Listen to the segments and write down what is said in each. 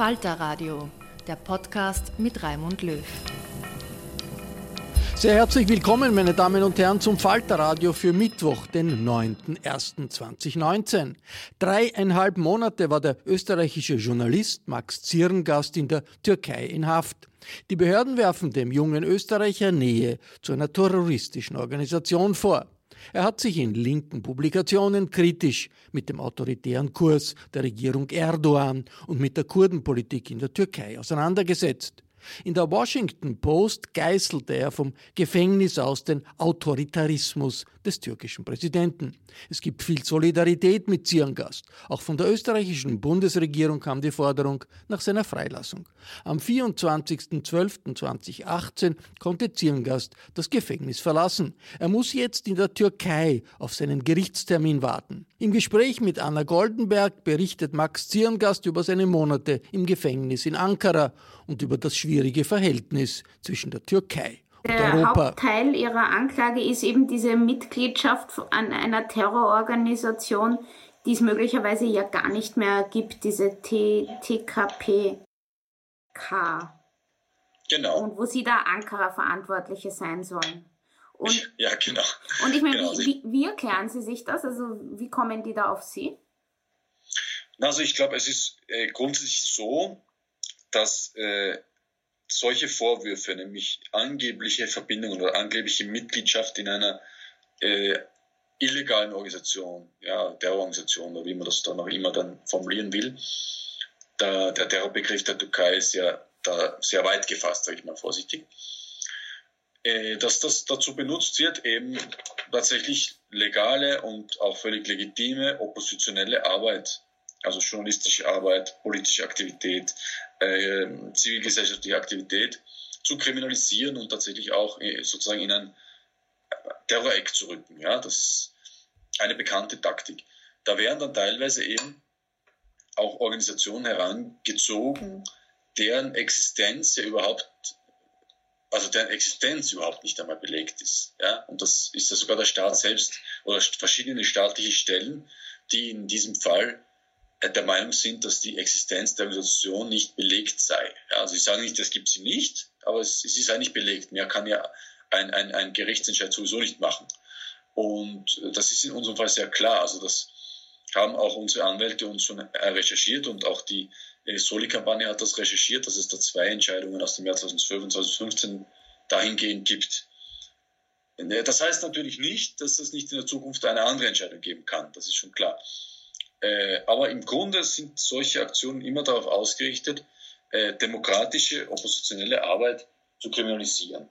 Falter Radio, der Podcast mit Raimund Löw. Sehr herzlich willkommen, meine Damen und Herren, zum Falterradio für Mittwoch, den 9.01.2019. Dreieinhalb Monate war der österreichische Journalist Max Zirngast in der Türkei in Haft. Die Behörden werfen dem jungen Österreicher Nähe zu einer terroristischen Organisation vor. Er hat sich in linken Publikationen kritisch mit dem autoritären Kurs der Regierung Erdogan und mit der Kurdenpolitik in der Türkei auseinandergesetzt. In der Washington Post geißelte er vom Gefängnis aus den Autoritarismus des türkischen Präsidenten. Es gibt viel Solidarität mit Zirngast. Auch von der österreichischen Bundesregierung kam die Forderung nach seiner Freilassung. Am 24.12.2018 konnte Zirngast das Gefängnis verlassen. Er muss jetzt in der Türkei auf seinen Gerichtstermin warten. Im Gespräch mit Anna Goldenberg berichtet Max Zirngast über seine Monate im Gefängnis in Ankara und über das schwierige Verhältnis zwischen der Türkei der Europa. Hauptteil ihrer Anklage ist eben diese Mitgliedschaft an einer Terrororganisation, die es möglicherweise ja gar nicht mehr gibt, diese T TKPK. Genau. Und wo sie da Ankara-Verantwortliche sein sollen. Und, ja, genau. Und ich meine, genau. wie, wie, wie erklären Sie sich das? Also wie kommen die da auf Sie? Also ich glaube, es ist äh, grundsätzlich so, dass äh, solche Vorwürfe, nämlich angebliche Verbindungen oder angebliche Mitgliedschaft in einer äh, illegalen Organisation, ja, Terrororganisation oder wie man das dann auch immer dann formulieren will, da, der Terrorbegriff der Türkei ist ja da sehr weit gefasst, sage ich mal vorsichtig, äh, dass das dazu benutzt wird, eben tatsächlich legale und auch völlig legitime oppositionelle Arbeit also journalistische Arbeit, politische Aktivität, äh, zivilgesellschaftliche Aktivität zu kriminalisieren und tatsächlich auch äh, sozusagen in ein Terroreck zu rücken. Ja, das ist eine bekannte Taktik. Da werden dann teilweise eben auch Organisationen herangezogen, deren Existenz ja überhaupt, also deren Existenz überhaupt nicht einmal belegt ist. Ja? Und das ist ja sogar der Staat selbst oder verschiedene staatliche Stellen, die in diesem Fall der Meinung sind, dass die Existenz der Organisation nicht belegt sei. Ja, also ich sage nicht, das gibt sie nicht, aber es, es ist eigentlich belegt. Mehr kann ja ein, ein, ein Gerichtsentscheid sowieso nicht machen. Und das ist in unserem Fall sehr klar. Also das haben auch unsere Anwälte uns schon recherchiert und auch die Soli-Kampagne hat das recherchiert, dass es da zwei Entscheidungen aus dem Jahr 2012 und 2015 dahingehend gibt. Das heißt natürlich nicht, dass es nicht in der Zukunft eine andere Entscheidung geben kann. Das ist schon klar. Äh, aber im Grunde sind solche Aktionen immer darauf ausgerichtet, äh, demokratische, oppositionelle Arbeit zu kriminalisieren.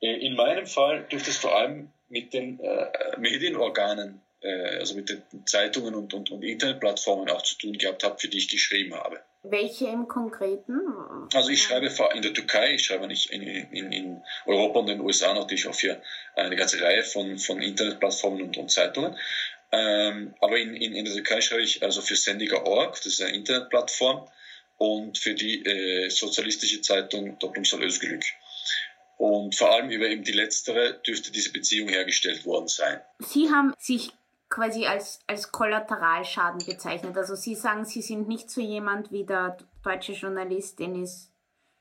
Äh, in meinem Fall dürfte es vor allem mit den äh, Medienorganen, äh, also mit den Zeitungen und, und, und, Internetplattformen auch zu tun gehabt haben, für die ich geschrieben habe. Welche im Konkreten? Also ich schreibe in der Türkei, ich schreibe nicht in, in, in Europa und den USA natürlich auch für eine ganze Reihe von, von Internetplattformen und, und Zeitungen. Ähm, aber in, in, in der Türkei schreibe ich also für Sendiger.org, das ist eine Internetplattform, und für die äh, sozialistische Zeitung Toplumsal Özgürlük. Und vor allem über eben die letztere dürfte diese Beziehung hergestellt worden sein. Sie haben sich quasi als, als Kollateralschaden bezeichnet. Also Sie sagen, Sie sind nicht so jemand wie der deutsche Journalist Denis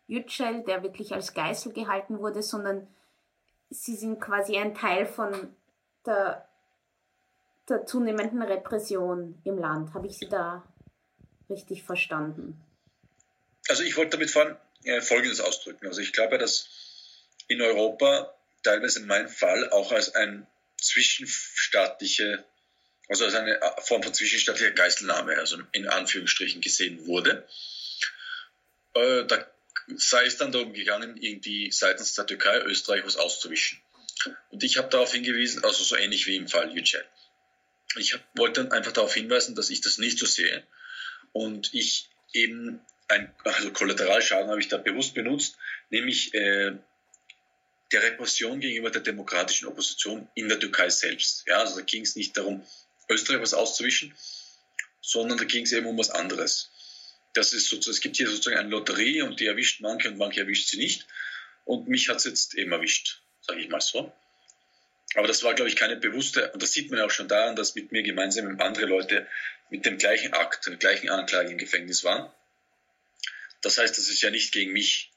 Yücel, der wirklich als Geißel gehalten wurde, sondern Sie sind quasi ein Teil von der, der zunehmenden Repression im Land. Habe ich Sie da richtig verstanden? Also ich wollte damit vor äh, Folgendes ausdrücken. Also ich glaube, dass in Europa teilweise in meinem Fall auch als ein zwischenstaatliche, also als eine Form von zwischenstaatlicher Geiselnahme, also in Anführungsstrichen gesehen wurde. Äh, da sei es dann darum gegangen, irgendwie seitens der Türkei Österreich was auszuwischen. Und ich habe darauf hingewiesen, also so ähnlich wie im Fall Yücel. Ich wollte einfach darauf hinweisen, dass ich das nicht so sehe und ich eben ein, also Kollateralschaden habe ich da bewusst benutzt, nämlich äh, der Repression gegenüber der demokratischen Opposition in der Türkei selbst. Ja, also da ging es nicht darum, Österreich was auszuwischen, sondern da ging es eben um was anderes. Das ist sozusagen, es gibt hier sozusagen eine Lotterie und die erwischt manche und manche erwischt sie nicht. Und mich hat es jetzt eben erwischt, sage ich mal so. Aber das war, glaube ich, keine bewusste, und das sieht man ja auch schon daran, dass mit mir gemeinsam andere Leute mit dem gleichen Akt, der gleichen Anklage im Gefängnis waren. Das heißt, das ist ja nicht gegen mich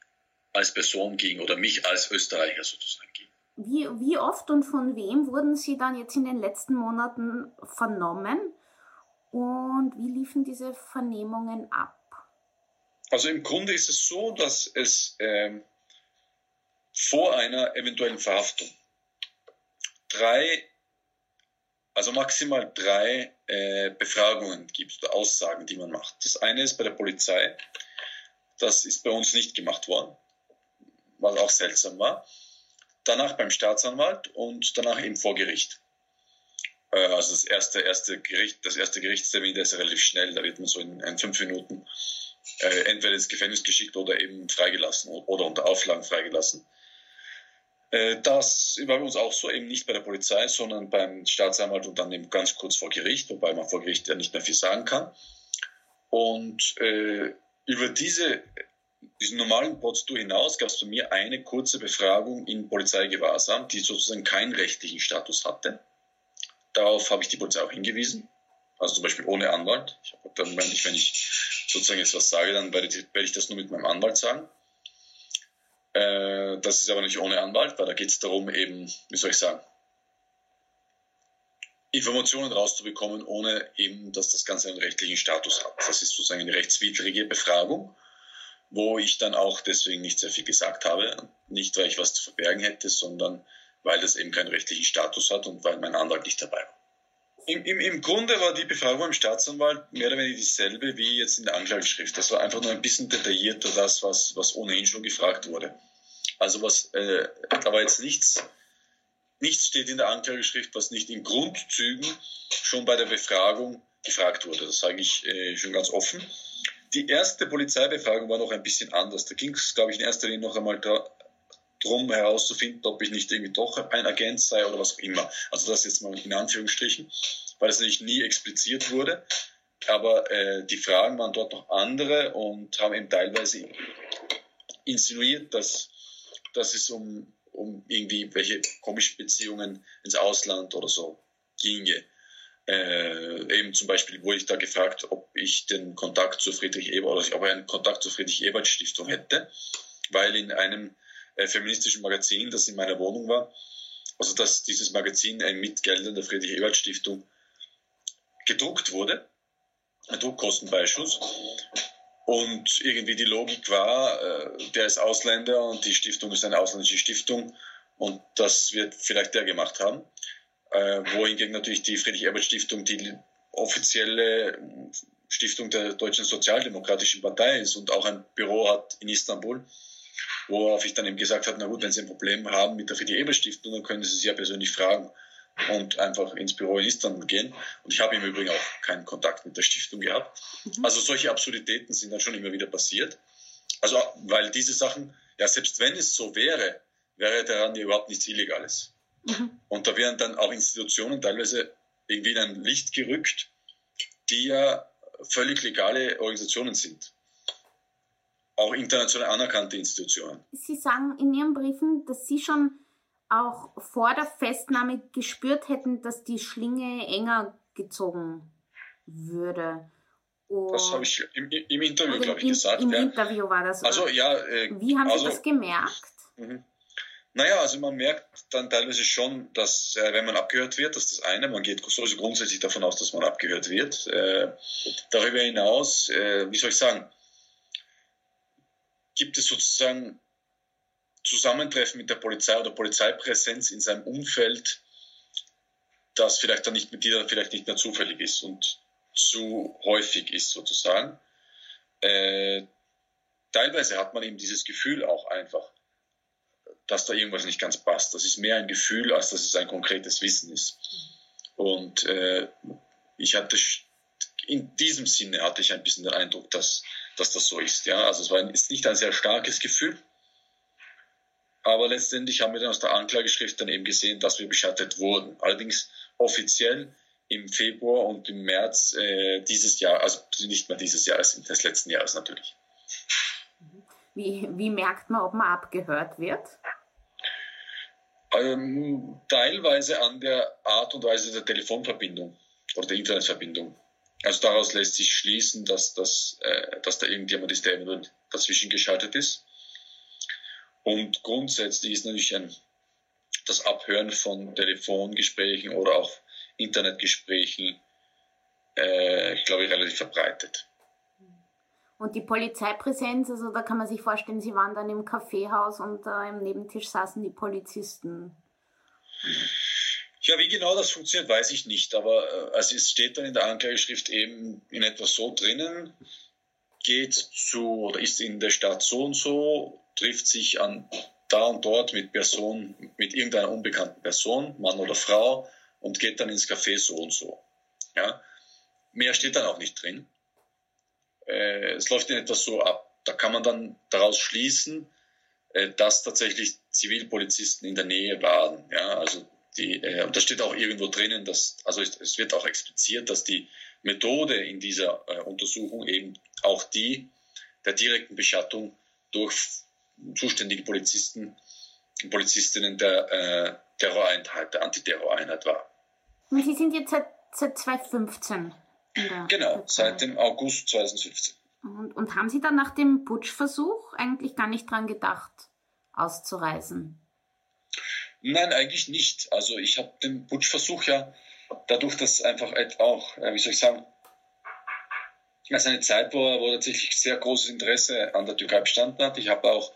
als Person ging oder mich als Österreicher sozusagen ging. Wie, wie oft und von wem wurden Sie dann jetzt in den letzten Monaten vernommen und wie liefen diese Vernehmungen ab? Also im Grunde ist es so, dass es ähm, vor einer eventuellen Verhaftung drei, also maximal drei äh, Befragungen gibt oder Aussagen, die man macht. Das eine ist bei der Polizei. Das ist bei uns nicht gemacht worden was auch seltsam war. Danach beim Staatsanwalt und danach eben vor Gericht. Äh, also das erste, erste Gericht, das erste Gerichtstermin, der ist relativ schnell, da wird man so in, in fünf Minuten äh, entweder ins Gefängnis geschickt oder eben freigelassen oder unter Auflagen freigelassen. Äh, das war bei uns auch so, eben nicht bei der Polizei, sondern beim Staatsanwalt und dann eben ganz kurz vor Gericht, wobei man vor Gericht ja nicht mehr viel sagen kann. Und äh, über diese diesen normalen Prozedur hinaus gab es bei mir eine kurze Befragung in Polizeigewahrsam, die sozusagen keinen rechtlichen Status hatte. Darauf habe ich die Polizei auch hingewiesen. Also zum Beispiel ohne Anwalt. Ich dann, wenn ich, wenn ich sozusagen jetzt was sage, dann werde ich, werde ich das nur mit meinem Anwalt sagen. Äh, das ist aber nicht ohne Anwalt, weil da geht es darum, eben, wie soll ich sagen, Informationen rauszubekommen, ohne eben, dass das Ganze einen rechtlichen Status hat. Das ist sozusagen eine rechtswidrige Befragung wo ich dann auch deswegen nicht sehr viel gesagt habe. Nicht, weil ich was zu verbergen hätte, sondern weil das eben keinen rechtlichen Status hat und weil mein Anwalt nicht dabei war. Im, im, Im Grunde war die Befragung im Staatsanwalt mehr oder weniger dieselbe wie jetzt in der Anklageschrift. Das war einfach nur ein bisschen detaillierter, das, was, was ohnehin schon gefragt wurde. Also was, äh, da war jetzt nichts, nichts steht in der Anklageschrift, was nicht in Grundzügen schon bei der Befragung gefragt wurde. Das sage ich äh, schon ganz offen. Die erste Polizeibefragung war noch ein bisschen anders. Da ging es, glaube ich, in erster Linie noch einmal darum herauszufinden, ob ich nicht irgendwie doch ein Agent sei oder was auch immer. Also das jetzt mal in Anführungsstrichen, weil es natürlich nie expliziert wurde. Aber äh, die Fragen waren dort noch andere und haben eben teilweise insinuiert, dass, dass es um, um irgendwie welche komischen Beziehungen ins Ausland oder so ginge. Äh, eben zum Beispiel wurde ich da gefragt, ob ich den Kontakt zu Friedrich Ebert oder ob er einen Kontakt zur Friedrich Ebert Stiftung hätte, weil in einem äh, feministischen Magazin, das in meiner Wohnung war, also dass dieses Magazin äh, mit Geldern der Friedrich Ebert Stiftung gedruckt wurde, ein Druckkostenbeischuss. Und irgendwie die Logik war, äh, der ist Ausländer und die Stiftung ist eine ausländische Stiftung. Und das wird vielleicht der gemacht haben. Äh, wohingegen natürlich die Friedrich-Ebert-Stiftung die offizielle Stiftung der Deutschen Sozialdemokratischen Partei ist und auch ein Büro hat in Istanbul, worauf ich dann eben gesagt habe, na gut, wenn Sie ein Problem haben mit der Friedrich-Ebert-Stiftung, dann können Sie sie ja persönlich fragen. und einfach ins Büro in Istanbul gehen. Und ich habe im Übrigen auch keinen Kontakt mit der Stiftung gehabt. Mhm. Also solche Absurditäten sind dann schon immer wieder passiert. Also, weil diese Sachen, ja, selbst wenn es so wäre, wäre daran ja überhaupt nichts Illegales. Mhm. Und da wären dann auch Institutionen teilweise irgendwie in ein Licht gerückt, die ja völlig legale Organisationen sind. Auch international anerkannte Institutionen. Sie sagen in Ihren Briefen, dass Sie schon auch vor der Festnahme gespürt hätten, dass die Schlinge enger gezogen würde. Und das habe ich im, im Interview, glaube ich, gesagt. Im ja. Interview war das. Also, ja. Äh, Wie haben also, Sie das gemerkt? Mhm. Naja, also man merkt dann teilweise schon, dass äh, wenn man abgehört wird, das ist das eine, man geht sowieso grundsätzlich davon aus, dass man abgehört wird. Äh, darüber hinaus, äh, wie soll ich sagen, gibt es sozusagen Zusammentreffen mit der Polizei oder Polizeipräsenz in seinem Umfeld, das vielleicht dann nicht mit dir vielleicht nicht mehr zufällig ist und zu häufig ist sozusagen. Äh, teilweise hat man eben dieses Gefühl auch einfach, dass da irgendwas nicht ganz passt. Das ist mehr ein Gefühl, als dass es ein konkretes Wissen ist. Und äh, ich hatte in diesem Sinne hatte ich ein bisschen den Eindruck, dass, dass das so ist. Ja? Also es war ist nicht ein sehr starkes Gefühl, aber letztendlich haben wir dann aus der Anklageschrift dann eben gesehen, dass wir beschattet wurden. Allerdings offiziell im Februar und im März äh, dieses Jahr, also nicht mehr dieses Jahres, des letzten Jahres natürlich. Wie, wie merkt man, ob man abgehört wird? Ähm, teilweise an der Art und Weise der Telefonverbindung oder der Internetverbindung. Also daraus lässt sich schließen, dass, dass, äh, dass da irgendjemand ist, der dazwischen geschaltet ist. Und grundsätzlich ist natürlich ein, das Abhören von Telefongesprächen oder auch Internetgesprächen, äh, ich glaube, relativ verbreitet. Und die Polizeipräsenz, also da kann man sich vorstellen, Sie waren dann im Kaffeehaus und äh, im Nebentisch saßen die Polizisten. Ja, wie genau das funktioniert, weiß ich nicht. Aber äh, also es steht dann in der Anklageschrift eben in etwas so drinnen, geht zu oder ist in der Stadt so und so, trifft sich an da und dort mit Person, mit irgendeiner unbekannten Person, Mann oder Frau, und geht dann ins Café so und so. Ja? Mehr steht dann auch nicht drin äh, es läuft in etwas so ab. Da kann man dann daraus schließen, äh, dass tatsächlich Zivilpolizisten in der Nähe waren. Ja, also die, äh, und da steht auch irgendwo drinnen, dass, also es, es wird auch expliziert, dass die Methode in dieser äh, Untersuchung eben auch die der direkten Beschattung durch zuständige Polizisten und Polizistinnen der äh, Terroreinheit, der Antiterroreinheit war. Und Sie sind jetzt seit, seit 2015 Genau, seit dem August 2015. Und, und haben Sie dann nach dem Putschversuch eigentlich gar nicht dran gedacht, auszureisen? Nein, eigentlich nicht. Also ich habe den Putschversuch ja dadurch, dass einfach auch, äh, wie soll ich sagen, als eine Zeit, wo, wo tatsächlich sehr großes Interesse an der Türkei bestanden hat. Ich habe auch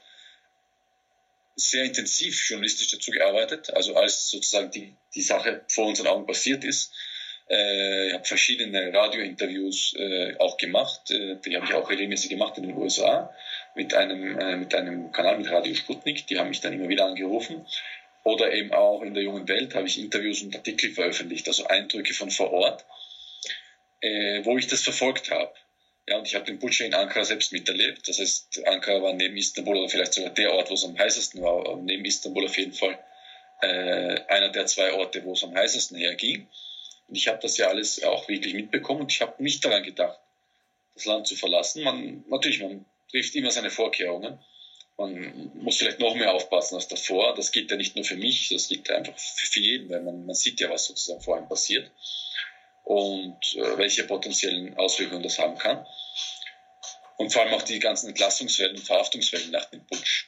sehr intensiv journalistisch dazu gearbeitet, also als sozusagen die, die Sache vor unseren Augen passiert ist, äh, ich habe verschiedene Radiointerviews äh, auch gemacht. Äh, die habe ich auch regelmäßig gemacht in den USA mit einem, äh, mit einem Kanal mit Radio Sputnik. Die haben mich dann immer wieder angerufen. Oder eben auch in der jungen Welt habe ich Interviews und Artikel veröffentlicht, also Eindrücke von vor Ort, äh, wo ich das verfolgt habe. Ja, und ich habe den Butcher in Ankara selbst miterlebt. Das heißt, Ankara war neben Istanbul oder vielleicht sogar der Ort, wo es am heißesten war, neben Istanbul auf jeden Fall äh, einer der zwei Orte, wo es am heißesten herging. Und ich habe das ja alles auch wirklich mitbekommen und ich habe nicht daran gedacht, das Land zu verlassen. Man, natürlich, man trifft immer seine Vorkehrungen. Man muss vielleicht noch mehr aufpassen als davor. Das gilt ja nicht nur für mich, das gilt einfach für jeden, weil man, man sieht ja, was sozusagen vor einem passiert und äh, welche potenziellen Auswirkungen das haben kann. Und vor allem auch die ganzen Entlassungswellen und Verhaftungswellen nach dem Putsch.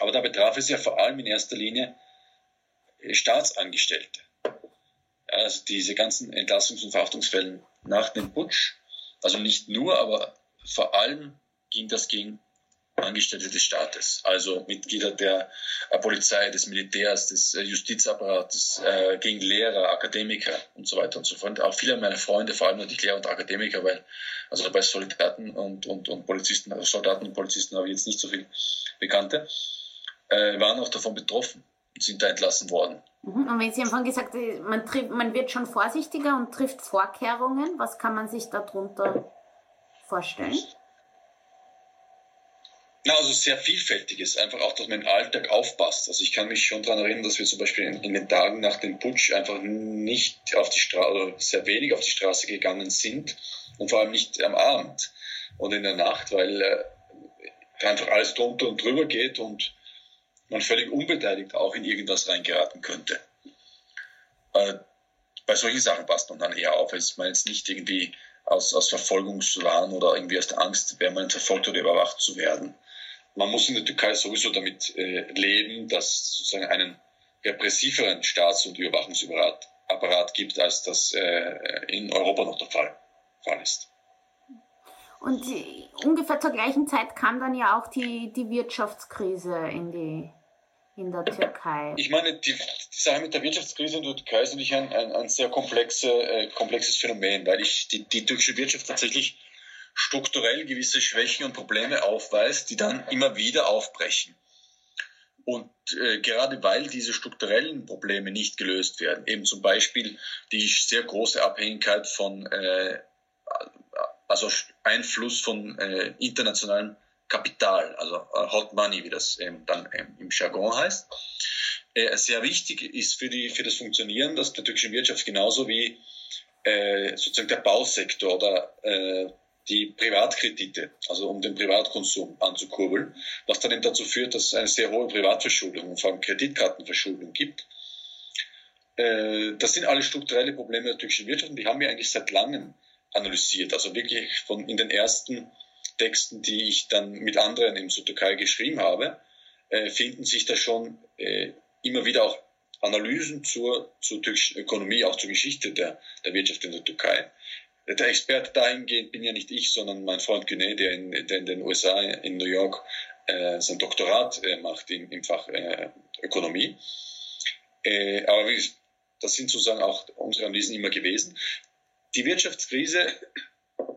Aber da betraf es ja vor allem in erster Linie Staatsangestellte also diese ganzen Entlassungs- und Verhaftungsfällen nach dem Putsch, also nicht nur, aber vor allem ging das gegen Angestellte des Staates, also Mitglieder der äh, Polizei, des Militärs, des äh, Justizapparates, äh, gegen Lehrer, Akademiker und so weiter und so fort. Auch viele meiner Freunde, vor allem natürlich Lehrer und Akademiker, weil also bei Soldaten und, und, und Polizisten, also Soldaten und Polizisten habe ich jetzt nicht so viel Bekannte, äh, waren auch davon betroffen und sind da entlassen worden. Mhm. Und wenn Sie haben gesagt, man, trifft, man wird schon vorsichtiger und trifft Vorkehrungen, was kann man sich darunter vorstellen? Na, also sehr vielfältiges, einfach auch, dass man im Alltag aufpasst. Also ich kann mich schon daran erinnern, dass wir zum Beispiel in, in den Tagen nach dem Putsch einfach nicht auf die Straße, sehr wenig auf die Straße gegangen sind und vor allem nicht am Abend und in der Nacht, weil äh, einfach alles drunter und drüber geht und man völlig unbeteiligt auch in irgendwas reingeraten könnte. Äh, bei solchen Sachen passt man dann eher auf, als man jetzt nicht irgendwie aus, aus Verfolgungswahn oder irgendwie aus der Angst, man verfolgt oder überwacht zu werden. Man muss in der Türkei sowieso damit äh, leben, dass es sozusagen einen repressiveren Staats- und Überwachungsapparat gibt, als das äh, in Europa noch der Fall, Fall ist. Und ungefähr zur gleichen Zeit kam dann ja auch die, die Wirtschaftskrise in die in der Türkei? Ich meine, die, die Sache mit der Wirtschaftskrise in der Türkei ist natürlich ein, ein, ein sehr komplexe, äh, komplexes Phänomen, weil ich die, die türkische Wirtschaft tatsächlich strukturell gewisse Schwächen und Probleme aufweist, die dann immer wieder aufbrechen. Und äh, gerade weil diese strukturellen Probleme nicht gelöst werden, eben zum Beispiel die sehr große Abhängigkeit von, äh, also Einfluss von äh, internationalen Kapital, also äh, Hot Money, wie das ähm, dann ähm, im Jargon heißt. Äh, sehr wichtig ist für, die, für das Funktionieren der türkischen Wirtschaft genauso wie äh, sozusagen der Bausektor oder die Privatkredite, also um den Privatkonsum anzukurbeln, was dann eben dazu führt, dass es eine sehr hohe Privatverschuldung und vor allem Kreditkartenverschuldung gibt. Äh, das sind alle strukturelle Probleme der türkischen Wirtschaft und die haben wir eigentlich seit langem analysiert. Also wirklich von in den ersten Texten, die ich dann mit anderen in der Türkei geschrieben habe, äh, finden sich da schon äh, immer wieder auch Analysen zur, zur türkischen Ökonomie, auch zur Geschichte der, der Wirtschaft in der Türkei. Der Experte dahingehend bin ja nicht ich, sondern mein Freund Güne, der in, der in den USA, in New York, äh, sein Doktorat äh, macht im, im Fach äh, Ökonomie. Äh, aber wie, das sind sozusagen auch unsere Analysen immer gewesen. Die Wirtschaftskrise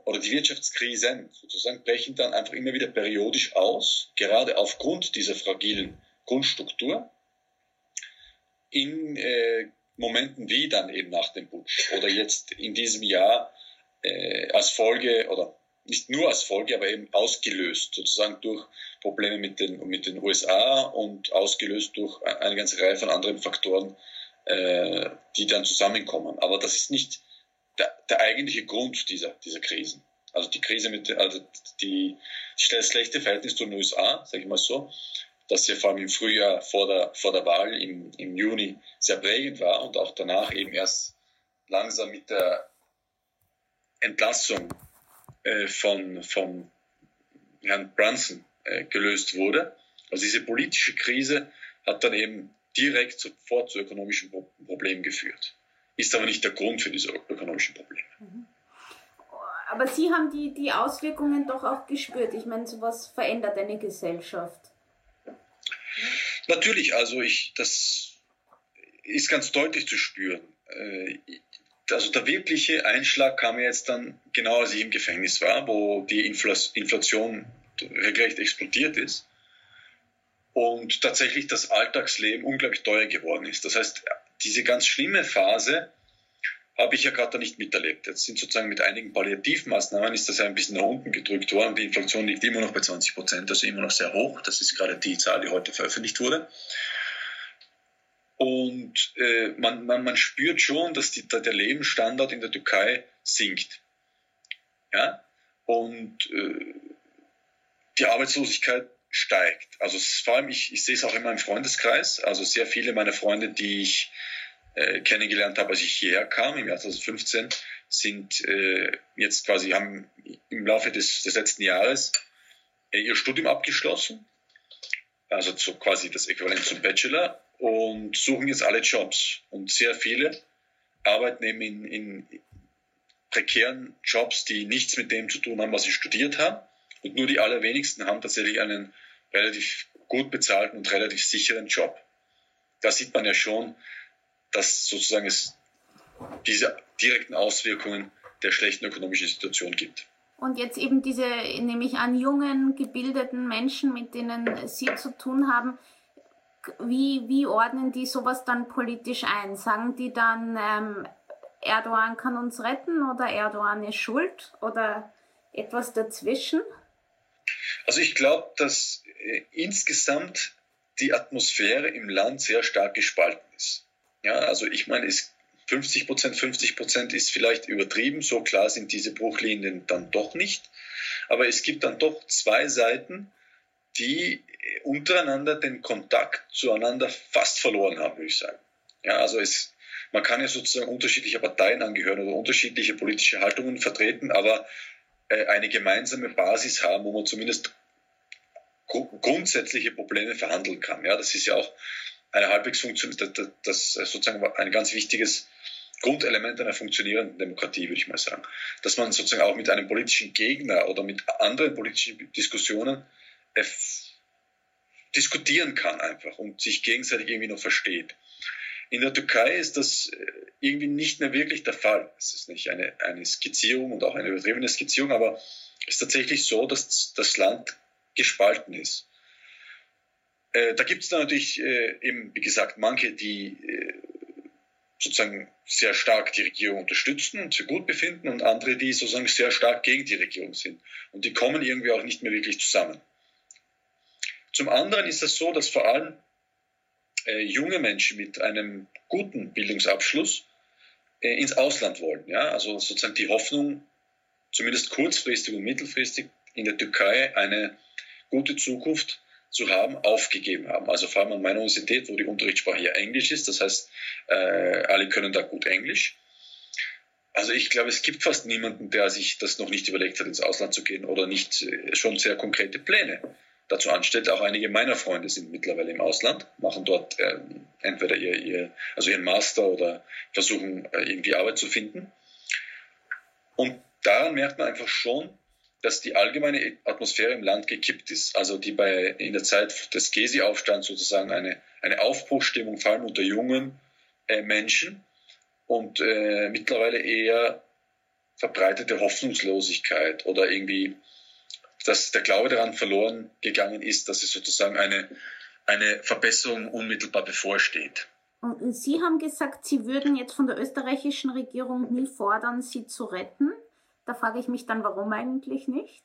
oder die Wirtschaftskrisen sozusagen brechen dann einfach immer wieder periodisch aus, gerade aufgrund dieser fragilen Grundstruktur, in äh, Momenten wie dann eben nach dem Putsch oder jetzt in diesem Jahr äh, als Folge oder nicht nur als Folge, aber eben ausgelöst sozusagen durch Probleme mit den, mit den USA und ausgelöst durch eine ganze Reihe von anderen Faktoren, äh, die dann zusammenkommen. Aber das ist nicht der, der eigentliche Grund dieser, dieser Krisen. Also die Krise mit, also die, das schlechte Verhältnis zu den USA, sage ich mal so, das ja vor allem im Frühjahr vor der, vor der Wahl im, im Juni sehr prägend war und auch danach eben erst langsam mit der Entlassung äh, von, von Herrn Brunson äh, gelöst wurde. Also diese politische Krise hat dann eben direkt sofort zu ökonomischen Problemen geführt ist aber nicht der Grund für diese ökonomischen Probleme. Mhm. Aber Sie haben die, die Auswirkungen doch auch gespürt. Ich meine, sowas verändert eine Gesellschaft. Natürlich, also ich, das ist ganz deutlich zu spüren. Also der wirkliche Einschlag kam jetzt dann genau als ich im Gefängnis war, wo die Inflation regelrecht explodiert ist und tatsächlich das Alltagsleben unglaublich teuer geworden ist. Das heißt, diese ganz schlimme Phase habe ich ja gerade nicht miterlebt. Jetzt sind sozusagen mit einigen Palliativmaßnahmen ist das ein bisschen nach unten gedrückt worden. Die Inflation liegt immer noch bei 20 Prozent, also immer noch sehr hoch. Das ist gerade die Zahl, die heute veröffentlicht wurde. Und äh, man, man, man spürt schon, dass die, der Lebensstandard in der Türkei sinkt. Ja? Und äh, die Arbeitslosigkeit steigt. Also vor allem, ich, ich sehe es auch in meinem Freundeskreis. Also sehr viele meiner Freunde, die ich äh, kennengelernt habe, als ich hierher kam im Jahr 2015, sind äh, jetzt quasi, haben im Laufe des, des letzten Jahres äh, ihr Studium abgeschlossen. Also so quasi das Äquivalent zum Bachelor und suchen jetzt alle Jobs. Und sehr viele arbeiten eben in, in prekären Jobs, die nichts mit dem zu tun haben, was sie studiert haben und nur die allerwenigsten haben tatsächlich einen relativ gut bezahlten und relativ sicheren Job. Da sieht man ja schon, dass sozusagen es diese direkten Auswirkungen der schlechten ökonomischen Situation gibt. Und jetzt eben diese, nehme ich an, jungen, gebildeten Menschen, mit denen Sie zu tun haben, wie, wie ordnen die sowas dann politisch ein? Sagen die dann, ähm, Erdogan kann uns retten oder Erdogan ist schuld oder etwas dazwischen? Also ich glaube, dass äh, insgesamt die Atmosphäre im Land sehr stark gespalten ist. Ja, also ich meine, es 50 Prozent, 50 Prozent ist vielleicht übertrieben, so klar sind diese Bruchlinien dann doch nicht. Aber es gibt dann doch zwei Seiten, die untereinander den Kontakt zueinander fast verloren haben, würde ich sagen. Ja, also es, man kann ja sozusagen unterschiedliche Parteien angehören oder unterschiedliche politische Haltungen vertreten, aber äh, eine gemeinsame Basis haben, wo man zumindest grundsätzliche Probleme verhandeln kann. Ja, das ist ja auch eine halbwegs funktionierende, das, das sozusagen ein ganz wichtiges Grundelement einer funktionierenden Demokratie, würde ich mal sagen. Dass man sozusagen auch mit einem politischen Gegner oder mit anderen politischen Diskussionen äh, diskutieren kann einfach und sich gegenseitig irgendwie noch versteht. In der Türkei ist das äh, irgendwie nicht mehr wirklich der Fall. Es ist nicht eine, eine Skizzierung und auch eine übertriebene Skizzierung, aber es ist tatsächlich so, dass das Land gespalten ist. Äh, da gibt es natürlich äh, eben, wie gesagt, manche, die sozusagen sehr stark die Regierung unterstützen und für gut befinden und andere, die sozusagen sehr stark gegen die Regierung sind. Und die kommen irgendwie auch nicht mehr wirklich zusammen. Zum anderen ist es so, dass vor allem äh, junge Menschen mit einem guten Bildungsabschluss äh, ins Ausland wollen. Ja? Also sozusagen die Hoffnung, zumindest kurzfristig und mittelfristig in der Türkei eine gute Zukunft zu haben, aufgegeben haben. Also vor allem an meiner Universität, wo die Unterrichtssprache ja Englisch ist, das heißt, äh, alle können da gut Englisch. Also ich glaube, es gibt fast niemanden, der sich das noch nicht überlegt hat, ins Ausland zu gehen oder nicht äh, schon sehr konkrete Pläne dazu anstellt. Auch einige meiner Freunde sind mittlerweile im Ausland, machen dort äh, entweder ihr, ihr, also ihren Master oder versuchen äh, irgendwie Arbeit zu finden. Und daran merkt man einfach schon, dass die allgemeine Atmosphäre im Land gekippt ist. Also die bei in der Zeit des Gezi-Aufstands sozusagen eine, eine Aufbruchstimmung, vor allem unter jungen äh, Menschen und äh, mittlerweile eher verbreitete Hoffnungslosigkeit oder irgendwie, dass der Glaube daran verloren gegangen ist, dass es sozusagen eine, eine Verbesserung unmittelbar bevorsteht. Und Sie haben gesagt, Sie würden jetzt von der österreichischen Regierung nie fordern, sie zu retten. Da frage ich mich dann, warum eigentlich nicht?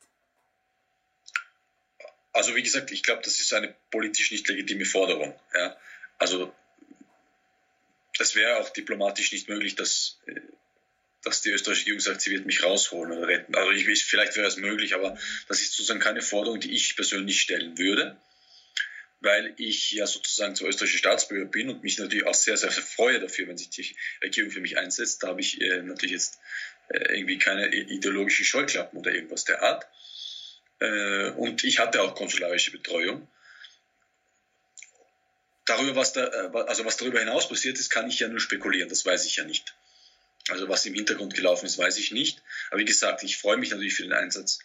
Also wie gesagt, ich glaube, das ist eine politisch nicht legitime Forderung. Ja. Also das wäre auch diplomatisch nicht möglich, dass, äh, dass die österreichische Regierung sagt, sie wird mich rausholen oder retten. Also ich, vielleicht wäre es möglich, aber das ist sozusagen keine Forderung, die ich persönlich stellen würde, weil ich ja sozusagen zur österreichischen Staatsbürger bin und mich natürlich auch sehr, sehr freue dafür, wenn sich die Regierung für mich einsetzt. Da habe ich äh, natürlich jetzt äh, irgendwie keine ideologischen Scheuklappen oder irgendwas der Art. Äh, und ich hatte auch konsularische Betreuung. Darüber, was, da, äh, also was darüber hinaus passiert ist, kann ich ja nur spekulieren, das weiß ich ja nicht. Also was im Hintergrund gelaufen ist, weiß ich nicht. Aber wie gesagt, ich freue mich natürlich für den Einsatz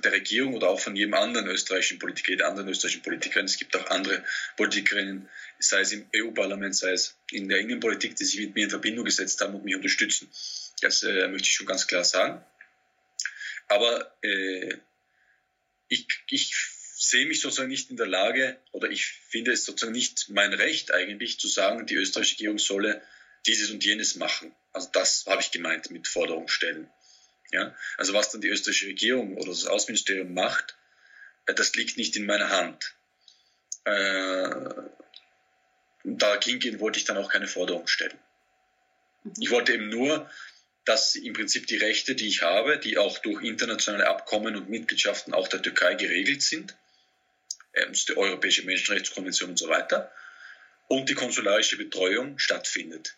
der Regierung oder auch von jedem anderen österreichischen Politiker, jeder anderen österreichischen Politikerin. Es gibt auch andere Politikerinnen, sei es im EU-Parlament, sei es in der Innenpolitik, die sich mit mir in Verbindung gesetzt haben und mich unterstützen. Das äh, möchte ich schon ganz klar sagen. Aber äh, ich, ich sehe mich sozusagen nicht in der Lage oder ich finde es sozusagen nicht mein Recht eigentlich zu sagen, die österreichische Regierung solle dieses und jenes machen. Also das habe ich gemeint mit Forderung stellen. Ja? Also was dann die österreichische Regierung oder das Außenministerium macht, äh, das liegt nicht in meiner Hand. Äh, dagegen wollte ich dann auch keine Forderung stellen. Ich wollte eben nur dass im Prinzip die Rechte, die ich habe, die auch durch internationale Abkommen und Mitgliedschaften auch der Türkei geregelt sind, ähm, die Europäische Menschenrechtskonvention und so weiter, und die konsularische Betreuung stattfindet.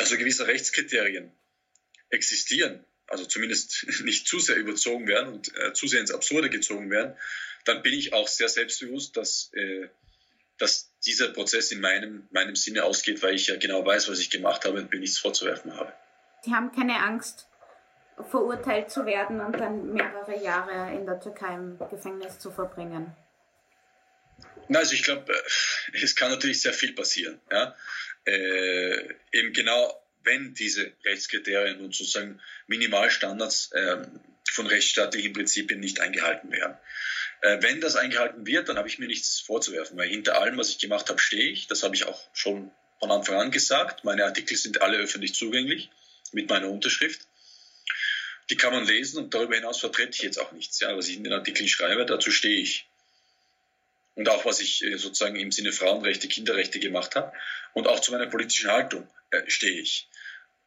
also gewisse Rechtskriterien existieren, also zumindest nicht zu sehr überzogen werden und äh, zu sehr ins Absurde gezogen werden, dann bin ich auch sehr selbstbewusst, dass, äh, dass dieser Prozess in meinem, meinem Sinne ausgeht, weil ich ja genau weiß, was ich gemacht habe und mir nichts vorzuwerfen habe. Sie haben keine Angst, verurteilt zu werden und dann mehrere Jahre in der Türkei im Gefängnis zu verbringen? Also ich glaube, äh, es kann natürlich sehr viel passieren. Ja? Äh, eben genau, wenn diese Rechtskriterien und sozusagen Minimalstandards äh, von rechtsstaatlichen Prinzipien nicht eingehalten werden. Äh, wenn das eingehalten wird, dann habe ich mir nichts vorzuwerfen, weil hinter allem, was ich gemacht habe, stehe ich. Das habe ich auch schon von Anfang an gesagt. Meine Artikel sind alle öffentlich zugänglich mit meiner Unterschrift. Die kann man lesen und darüber hinaus vertrete ich jetzt auch nichts. Ja, was ich in den Artikeln schreibe, dazu stehe ich. Und auch was ich äh, sozusagen im Sinne Frauenrechte, Kinderrechte gemacht habe. Und auch zu meiner politischen Haltung äh, stehe ich.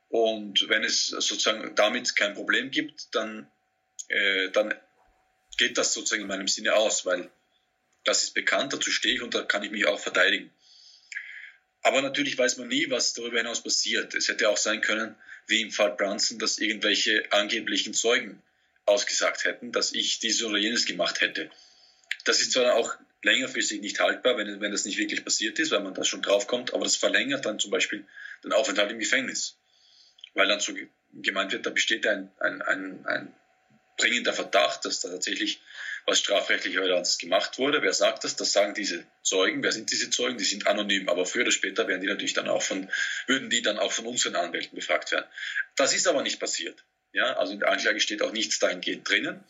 Und wenn es sozusagen damit kein Problem gibt, dann, äh, dann geht das sozusagen in meinem Sinne aus, weil das ist bekannt, dazu stehe ich und da kann ich mich auch verteidigen. Aber natürlich weiß man nie, was darüber hinaus passiert. Es hätte auch sein können, wie im Fall Brunson, dass irgendwelche angeblichen Zeugen ausgesagt hätten, dass ich dieses oder jenes gemacht hätte. Das ist zwar auch längerfristig nicht haltbar, wenn, wenn das nicht wirklich passiert ist, weil man da schon draufkommt, aber das verlängert dann zum Beispiel den Aufenthalt im Gefängnis. Weil dann so gemeint wird, da besteht ein, ein, ein, ein dringender Verdacht, dass da tatsächlich was strafrechtlich Relevantes gemacht wurde. Wer sagt das? Das sagen diese Zeugen. Wer sind diese Zeugen? Die sind anonym, aber früher oder später werden die natürlich dann auch von, würden die dann auch von unseren Anwälten befragt werden. Das ist aber nicht passiert. Ja, also in der Anklage steht auch nichts dahingehend drinnen.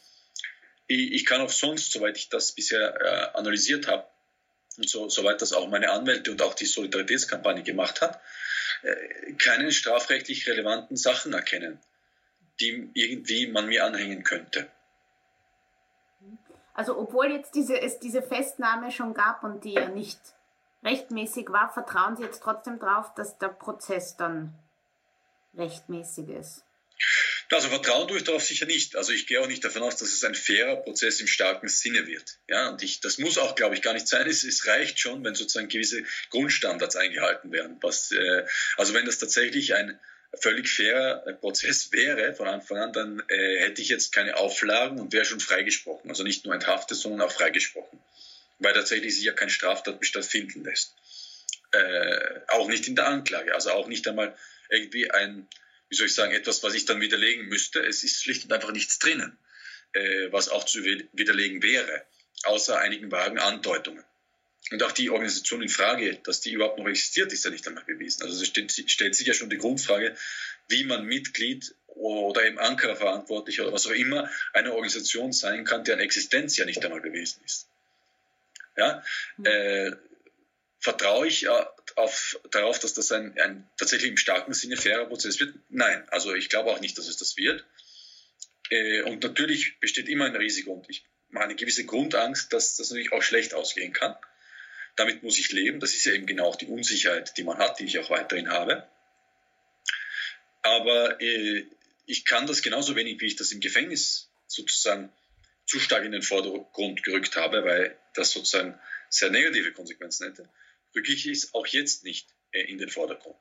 Ich, kann auch sonst, soweit ich das bisher äh, analysiert habe, und so, soweit das auch meine Anwälte und auch die Solidaritätskampagne gemacht hat, äh, keine strafrechtlich relevanten Sachen erkennen, die irgendwie man mir anhängen könnte. Also obwohl jetzt diese, es diese Festnahme schon gab und die ja nicht rechtmäßig war, vertrauen Sie jetzt trotzdem darauf, dass der Prozess dann rechtmäßig ist? Also vertrauen tue ich darauf sicher nicht. Also ich gehe auch nicht davon aus, dass es ein fairer Prozess im starken Sinne wird. Ja, und ich, das muss auch, glaube ich, gar nicht sein. Es, es reicht schon, wenn sozusagen gewisse Grundstandards eingehalten werden. Was, äh, also wenn das tatsächlich ein völlig fairer äh, Prozess wäre von Anfang an, dann äh, hätte ich jetzt keine Auflagen und wäre schon freigesprochen. Also nicht nur enthaftet, sondern auch freigesprochen. Weil tatsächlich sich ja kein Straftatbestand finden lässt. Äh, auch nicht in der Anklage, also auch nicht einmal irgendwie ein, wie soll ich sagen, etwas, was ich dann widerlegen müsste. Es ist schlicht und einfach nichts drinnen, äh, was auch zu widerlegen wäre, außer einigen vagen Andeutungen. Und auch die Organisation in Frage, dass die überhaupt noch existiert, ist ja nicht einmal bewiesen. Also es stellt, stellt sich ja schon die Grundfrage, wie man Mitglied oder eben Ankara-Verantwortlicher oder was auch immer einer Organisation sein kann, deren Existenz ja nicht einmal bewiesen ist. Ja, mhm. äh, vertraue ich äh, auf, darauf, dass das ein, ein tatsächlich im starken Sinne fairer Prozess wird? Nein, also ich glaube auch nicht, dass es das wird. Äh, und natürlich besteht immer ein Risiko und ich mache eine gewisse Grundangst, dass das natürlich auch schlecht ausgehen kann. Damit muss ich leben. Das ist ja eben genau auch die Unsicherheit, die man hat, die ich auch weiterhin habe. Aber äh, ich kann das genauso wenig, wie ich das im Gefängnis sozusagen zu stark in den Vordergrund gerückt habe, weil das sozusagen sehr negative Konsequenzen hätte, rücke ich es auch jetzt nicht äh, in den Vordergrund.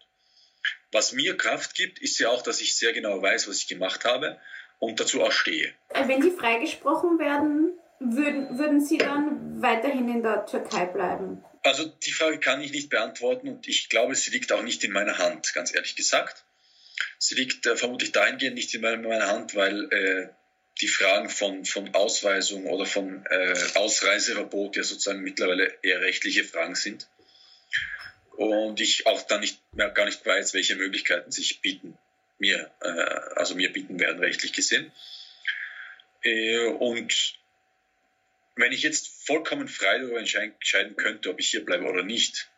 Was mir Kraft gibt, ist ja auch, dass ich sehr genau weiß, was ich gemacht habe und dazu auch stehe. Wenn Sie freigesprochen werden, würden, würden Sie dann weiterhin in der Türkei bleiben? Also die Frage kann ich nicht beantworten und ich glaube, sie liegt auch nicht in meiner Hand, ganz ehrlich gesagt. Sie liegt äh, vermutlich dahingehend nicht in meiner Hand, weil äh, die Fragen von, von Ausweisung oder von äh, Ausreiseverbot ja sozusagen mittlerweile eher rechtliche Fragen sind. Und ich auch dann nicht mehr, gar nicht weiß, welche Möglichkeiten sich bieten, mir, äh, also mir bieten werden, rechtlich gesehen. Äh, und wenn ich jetzt vollkommen frei darüber entscheiden könnte, ob ich hier bleibe oder nicht,